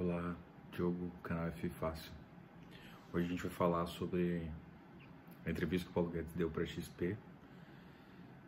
Olá, Diogo, canal F Fácil. Hoje a gente vai falar sobre a entrevista que o Paulo Guedes deu para XP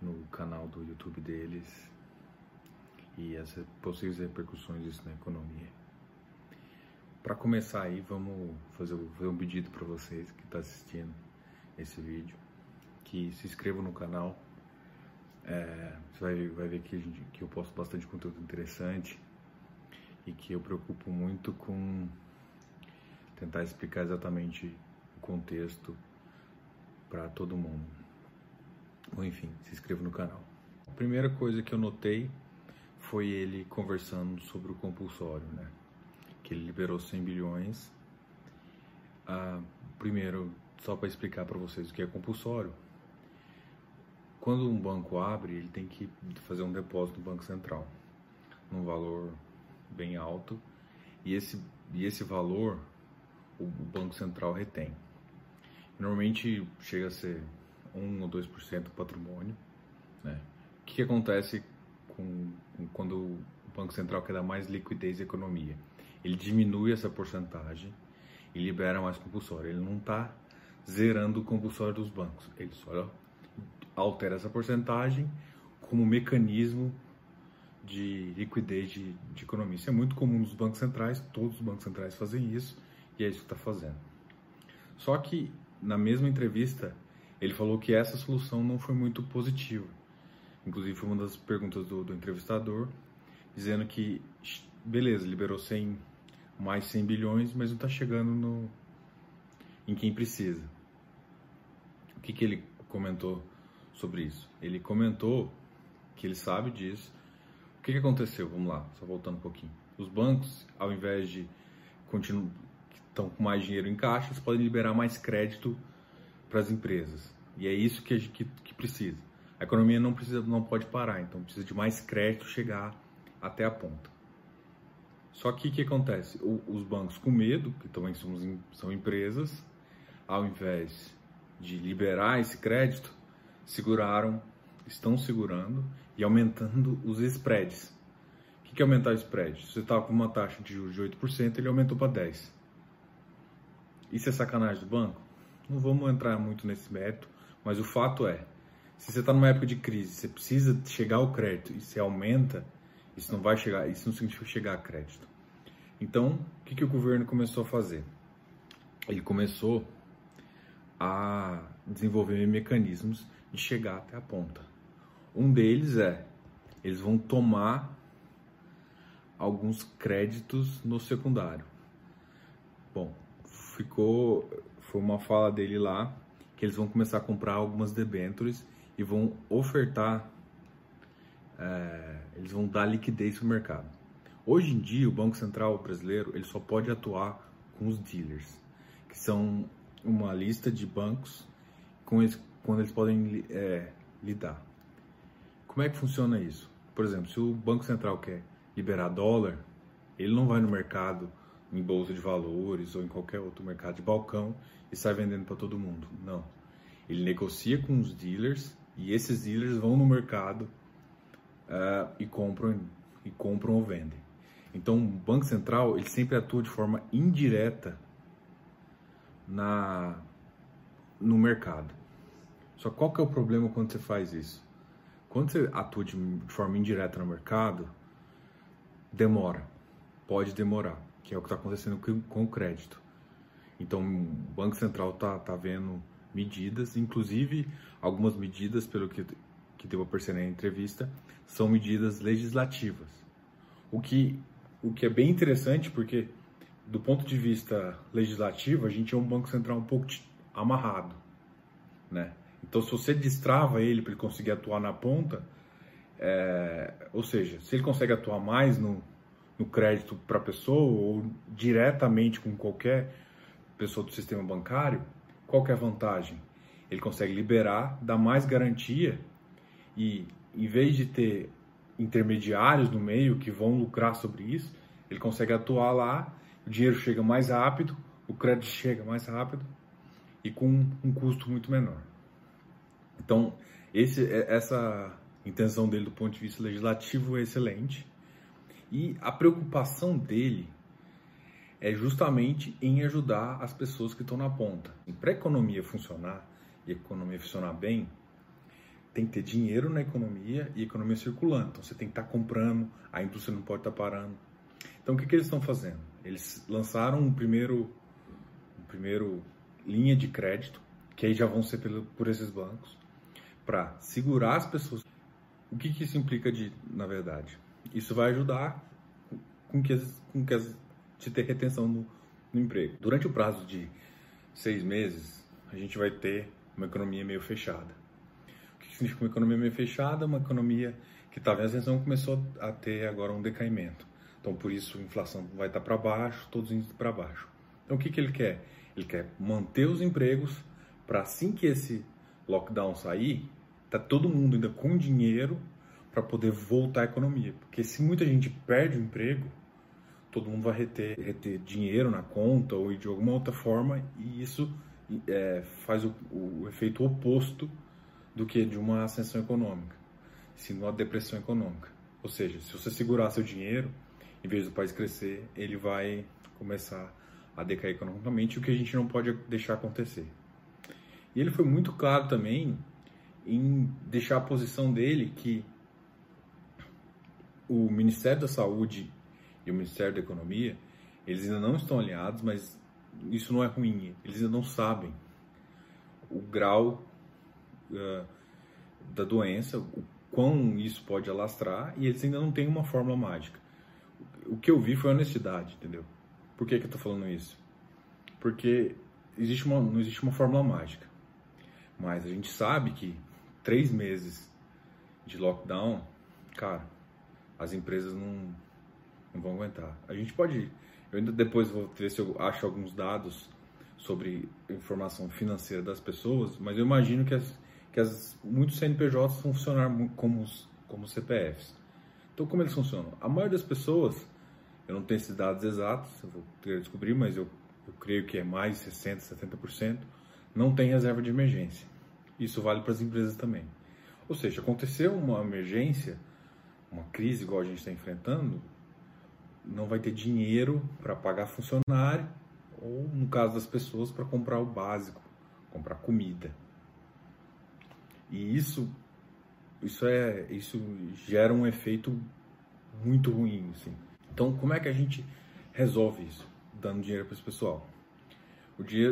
no canal do YouTube deles e as possíveis repercussões disso na economia. Para começar aí, vamos fazer, um pedido para vocês que estão tá assistindo esse vídeo, que se inscrevam no canal. É, você vai, vai ver que, gente, que eu posto bastante conteúdo interessante e que eu preocupo muito com tentar explicar exatamente o contexto para todo mundo. Ou enfim, se inscreva no canal. A primeira coisa que eu notei foi ele conversando sobre o compulsório, né? Que ele liberou 100 bilhões. Ah, primeiro, só para explicar para vocês o que é compulsório. Quando um banco abre, ele tem que fazer um depósito no Banco Central, num valor bem alto, e esse, e esse valor o, Banco Central retém. Normalmente chega a ser 1 ou 2% do patrimônio. Né? O que, que acontece com, com, quando o Banco Central quer dar mais liquidez à economia? Ele diminui essa porcentagem e libera mais compulsório. Ele não está zerando o compulsório dos bancos, ele só altera essa porcentagem como mecanismo de liquidez de, de, economia. Isso é muito comum nos bancos centrais, todos os bancos centrais fazem isso e é isso que está fazendo. Só que na mesma entrevista ele falou que essa solução não foi muito positiva. Inclusive foi uma das perguntas do, do entrevistador, dizendo que beleza, liberou 100, mais 100 bilhões, mas não está chegando no, em quem precisa. O que, que ele comentou sobre isso? Ele comentou que ele sabe disso, o que, que aconteceu? Vamos lá, só voltando um pouquinho. Os bancos, ao invés de continuar estão com mais dinheiro em caixa, podem liberar mais crédito para as empresas. E é isso que, que, que, precisa. A economia não precisa, não pode parar, então precisa de mais crédito chegar até a ponta. Só que o que acontece? O, os bancos com medo, que também somos, são empresas, ao invés de liberar esse crédito, seguraram estão segurando e aumentando os spreads. O que é aumentar o spread? Você estava com uma taxa de juros de 8%, ele aumentou para 10%. Isso é sacanagem do banco? Não vamos entrar muito nesse método, mas o fato é, se você está numa época de crise, você precisa chegar ao crédito e você aumenta, isso não vai chegar, isso não significa chegar a crédito. Então, o que, que o governo começou a fazer? Ele começou a desenvolver mecanismos de chegar até a ponta. Um deles é, eles vão tomar alguns créditos no secundário. Bom, ficou, foi uma fala dele lá que eles vão começar a comprar algumas debêntures e vão ofertar, é, eles vão dar liquidez para o mercado. Hoje em dia, o Banco Central brasileiro ele só pode atuar com os dealers, que são uma lista de bancos com eles, quando eles podem é, lidar. Como é que funciona isso? Por exemplo, se o Banco Central quer liberar dólar, ele não vai no mercado, em bolsa de valores ou em qualquer outro mercado de balcão e sai vendendo para todo mundo. Não. Ele negocia com os dealers e esses dealers vão no mercado uh, e compram e compram ou vendem. Então, o Banco Central ele sempre atua de forma indireta na no mercado. Só qual que é o problema quando você faz isso? Quando você atua de, forma indireta no mercado, demora, pode demorar, que é o que está acontecendo com, o crédito. Então, o Banco Central está tá vendo medidas, inclusive algumas medidas, pelo que, que deu a perceber na entrevista, são medidas legislativas. O que, o que é bem interessante, porque do ponto de vista legislativo, a gente é um Banco Central um pouco amarrado, né? Então, se você destrava ele para ele conseguir atuar na ponta, é, ou seja, se ele consegue atuar mais no, no crédito para a pessoa ou diretamente com qualquer pessoa do sistema bancário, qual é a vantagem? Ele consegue liberar, dar mais garantia e, em vez de ter intermediários no meio que vão lucrar sobre isso, ele consegue atuar lá, o dinheiro chega mais rápido, o crédito chega mais rápido e com um custo muito menor. Então, esse, é, essa intenção dele do ponto de vista legislativo é excelente. E a preocupação dele é justamente em ajudar as pessoas que estão na ponta. Para a economia funcionar e a economia funcionar bem, tem que ter dinheiro na economia e economia circulando. Então você tem que estar tá comprando, a indústria não pode estar tá parando. Então o que, que eles estão fazendo? Eles lançaram um primeiro, um primeiro linha de crédito, que aí já vão ser pelo, por esses bancos, para segurar as pessoas. O que, que isso implica de, na verdade? Isso vai ajudar com que, as, com que as, de ter retenção no, no emprego. Durante o prazo de seis meses, a gente vai ter uma economia meio fechada que significa uma economia meio fechada, uma economia que estava em ascensão começou a ter agora um decaimento. Então, por isso, a inflação vai estar para baixo, todos os índices para baixo. Então, o que, que ele quer? Ele quer manter os empregos para assim que esse lockdown sair, tá todo mundo ainda com dinheiro para poder voltar à economia. Porque se muita gente perde o emprego, todo mundo vai reter, reter dinheiro na conta ou de alguma outra forma, e isso é, faz o, o efeito oposto do que de uma ascensão econômica, sim uma depressão econômica. Ou seja, se você segurar seu dinheiro, em vez do país crescer, ele vai começar a decair economicamente, o que a gente não pode deixar acontecer. E ele foi muito claro também em deixar a posição dele que o Ministério da Saúde e o Ministério da Economia, eles ainda não estão alinhados, mas isso não é ruim, eles ainda não sabem o grau uh, da doença, o quão isso pode alastrar, e eles ainda não têm uma fórmula mágica. O que eu vi foi honestidade, entendeu? Por que, que eu tô falando isso? Porque existe uma, não existe uma fórmula mágica. Mas a gente sabe que três meses de lockdown, cara, as empresas não, não vão aguentar. A gente pode. Eu ainda depois vou ver se eu acho alguns dados sobre informação financeira das pessoas, mas eu imagino que as, que as, muitos CNPJs funcionar como, como CPFs. Então, como eles funcionam? A maioria das pessoas, eu não tenho esses dados exatos, eu vou ter que descobrir, mas eu, eu creio que é mais de 60%, 70%, não tem reserva de emergência. Isso vale para as empresas também. Ou seja, aconteceu uma emergência, uma crise igual a gente está enfrentando, não vai ter dinheiro para pagar funcionário ou, no caso das pessoas, para comprar o básico, comprar comida. E isso isso é isso gera um efeito muito ruim, assim. Então, como é que a gente resolve isso? Dando dinheiro para esse pessoal.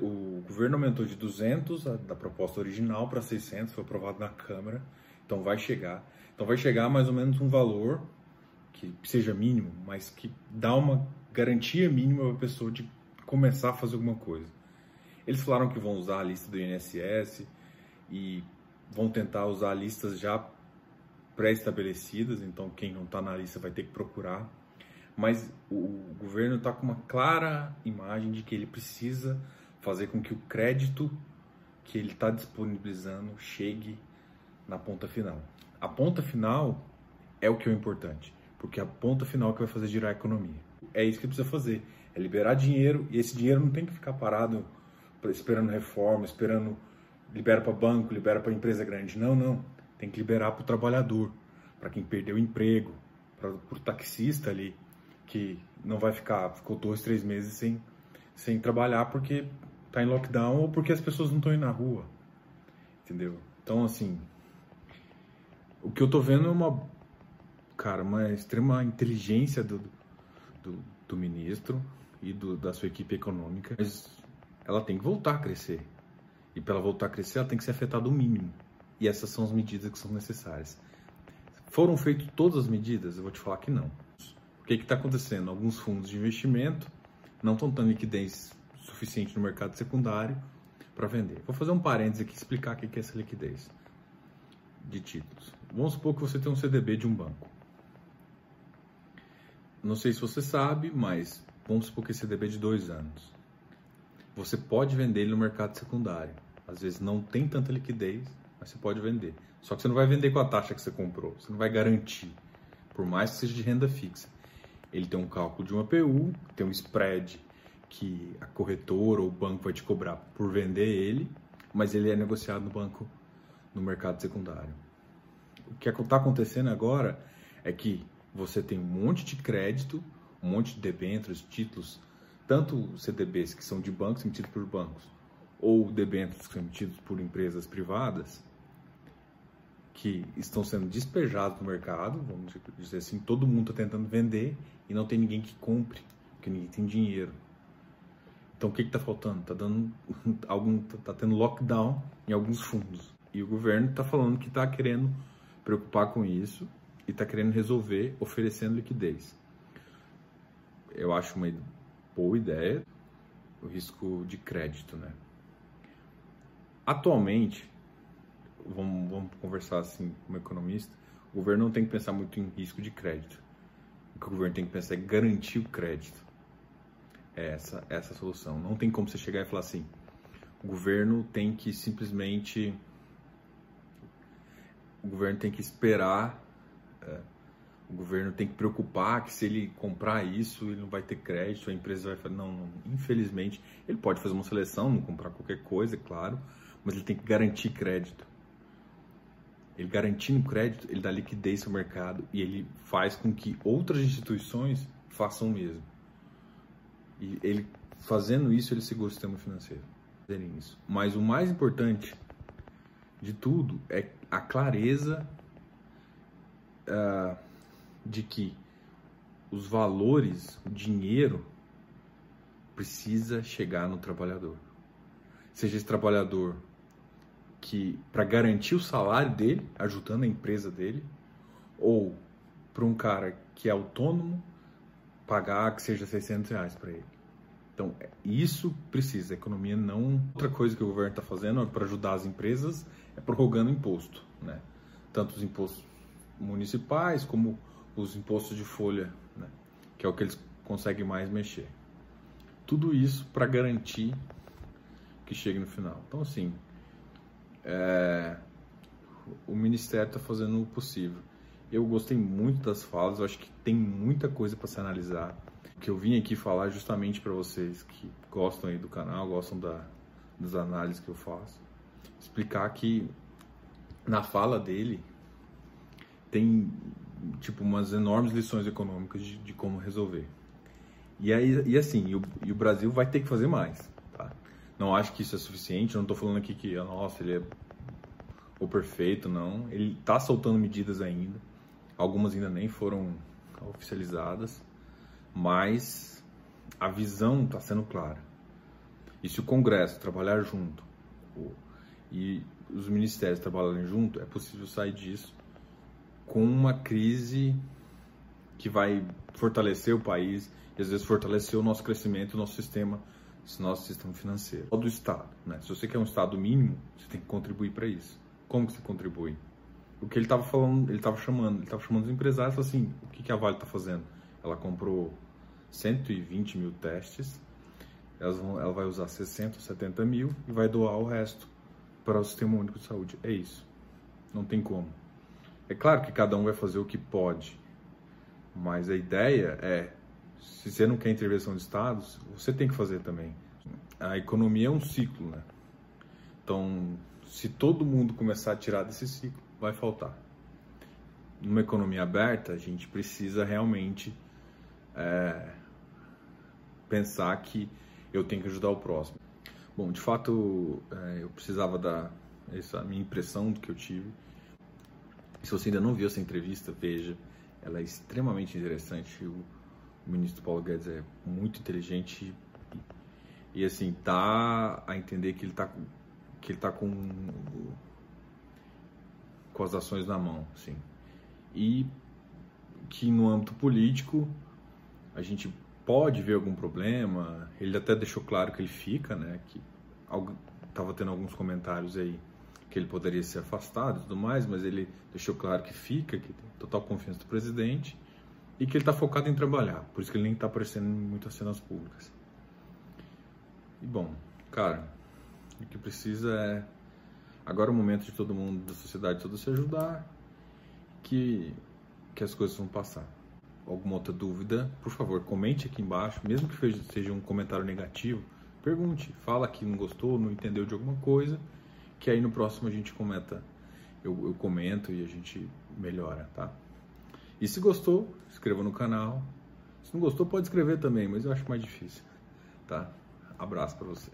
O, o governo aumentou de 200 a, da proposta original para 600, foi aprovado na Câmara. Então vai chegar. Então vai chegar mais ou menos um valor que seja mínimo, mas que dá uma garantia mínima para a pessoa de começar a fazer alguma coisa. Eles falaram que vão usar a lista do INSS e vão tentar usar listas já pré-estabelecidas, então quem não está na lista vai ter que procurar. Mas o governo está com uma clara imagem de que ele precisa fazer com que o crédito que ele está disponibilizando chegue na ponta final. A ponta final é o que é importante, porque é a ponta final que vai fazer girar a economia. É isso que precisa fazer, é liberar dinheiro e esse dinheiro não tem que ficar parado esperando reforma, esperando libera para banco, libera para empresa grande. Não, não. Tem que liberar para o trabalhador, para quem perdeu o emprego, para o taxista ali, que não vai ficar, ficou dois, três meses sem, sem trabalhar porque está em lockdown ou porque as pessoas não estão indo na rua. Entendeu? Então, assim, o que eu tô vendo é uma, cara, uma extrema inteligência do, do, do ministro e do, da sua equipe econômica, mas ela tem que voltar a crescer. E para ela voltar a crescer, ela tem que ser afetada o mínimo. E essas são as medidas que são necessárias. Foram feitas todas as medidas? Eu vou te falar que não. O que está acontecendo? Alguns fundos de investimento não estão tendo liquidez suficiente no mercado secundário para vender. Vou fazer um parênteses aqui explicar o que é essa liquidez de títulos. Vamos supor que você tem um CDB de um banco. Não sei se você sabe, mas vamos supor que esse CDB é de dois anos você pode vender ele no mercado secundário. Às vezes não tem tanta liquidez, mas você pode vender. Só que você não vai vender com a taxa que você comprou, você não vai garantir, por mais que seja de renda fixa. Ele tem um cálculo de uma APU, tem um spread que a corretora ou o banco vai te cobrar por vender ele, mas ele é negociado no banco, no mercado secundário. O que está acontecendo agora é que você tem um monte de crédito, um monte de debêntures, títulos tanto CDBs que são de bancos emitidos por bancos ou debêntures que são emitidos por empresas privadas que estão sendo despejados no mercado, vamos dizer assim, todo mundo está tentando vender e não tem ninguém que compre, porque ninguém tem dinheiro. Então o que está faltando? Está dando algum, tá tendo lockdown em alguns fundos e o governo está falando que está querendo preocupar com isso e está querendo resolver oferecendo liquidez. Eu acho uma boa ideia o risco de crédito, né? Atualmente, vamos, vamos conversar assim como economista, o governo não tem que pensar muito em risco de crédito. O que o governo tem que pensar é garantir o crédito. É essa, essa a solução. Não tem como você chegar e falar assim, o governo tem que simplesmente o governo tem que esperar é, o governo tem que preocupar que se ele comprar isso, ele não vai ter crédito, a empresa vai falar, não, não, infelizmente, ele pode fazer uma seleção, não comprar qualquer coisa, é claro, mas ele tem que garantir crédito. Ele garantindo crédito, ele dá liquidez ao mercado e ele faz com que outras instituições façam o mesmo. E ele fazendo isso, ele segura o sistema financeiro. Isso. Mas o mais importante de tudo é a clareza uh, de que os valores, o dinheiro, precisa chegar no trabalhador. Seja esse trabalhador que, para garantir o salário dele, ajudando a empresa dele, ou para um cara que é autônomo, pagar que seja 600 reais para ele. Então, isso precisa. A economia não. Outra coisa que o governo está fazendo para ajudar as empresas é prorrogando imposto, né? Tanto os impostos municipais como os impostos de folha, né? que é o que eles conseguem mais mexer. Tudo isso para garantir que chegue no final. Então, assim, é... o Ministério está fazendo o possível. Eu gostei muito das falas, eu acho que tem muita coisa para se analisar. O que eu vim aqui falar justamente para vocês que gostam aí do canal, gostam da, das análises que eu faço, explicar que na fala dele tem tipo umas enormes lições econômicas de, de como resolver. E aí e assim, e o, e o, Brasil vai ter que fazer mais? Não acho que isso é suficiente, não estou falando aqui que nossa, ele é o perfeito, não. Ele está soltando medidas ainda. Algumas ainda nem foram oficializadas, mas a visão está sendo clara. E se o Congresso trabalhar junto e os ministérios trabalharem junto, é possível sair disso com uma crise que vai fortalecer o país e às vezes fortalecer o nosso crescimento, o nosso sistema, o nosso sistema financeiro. Do Estado, né? Se você quer um Estado mínimo, você tem que contribuir para isso. Como que você contribui? O que ele estava falando, ele estava chamando, ele estava chamando os empresários, assim, o que, que a Vale está fazendo? Ela comprou 120 mil testes, vão, ela vai usar 60, 70 mil e vai doar o resto para o Sistema Único de Saúde. É isso. Não tem como. É claro que cada um vai fazer o que pode, mas a ideia é, se você não quer intervenção de estados, você tem que fazer também. A economia é um ciclo, né? Então, se todo mundo começar a tirar desse ciclo, vai faltar. Numa economia aberta, a gente precisa realmente é, pensar que eu tenho que ajudar o próximo. Bom, de fato, é, eu precisava dar essa minha impressão do que eu tive se você ainda não viu essa entrevista, veja. Ela é extremamente interessante. O, ministro Paulo Guedes é muito inteligente e, e assim, tá a entender que ele tá, que ele tá com, com as ações na mão, assim. E que no âmbito político a gente pode ver algum problema. Ele até deixou claro que ele fica, né? Que estava tendo alguns comentários aí que ele poderia ser afastado e tudo mais, mas ele deixou claro que fica, que tem total confiança do presidente e que ele está focado em trabalhar, por isso que ele nem está aparecendo em muitas cenas públicas. E bom, cara, o que precisa é agora é o momento de todo mundo, da sociedade toda se ajudar, que, que as coisas vão passar. Alguma outra dúvida, por favor, comente aqui embaixo, mesmo que seja um comentário negativo, pergunte, fala que não gostou, não entendeu de alguma coisa que aí no próximo a gente comenta, eu, eu comento e a gente melhora, tá? E se gostou, inscreva no canal. Se não gostou, pode escrever também, mas eu acho mais difícil. tá? Abraço para você.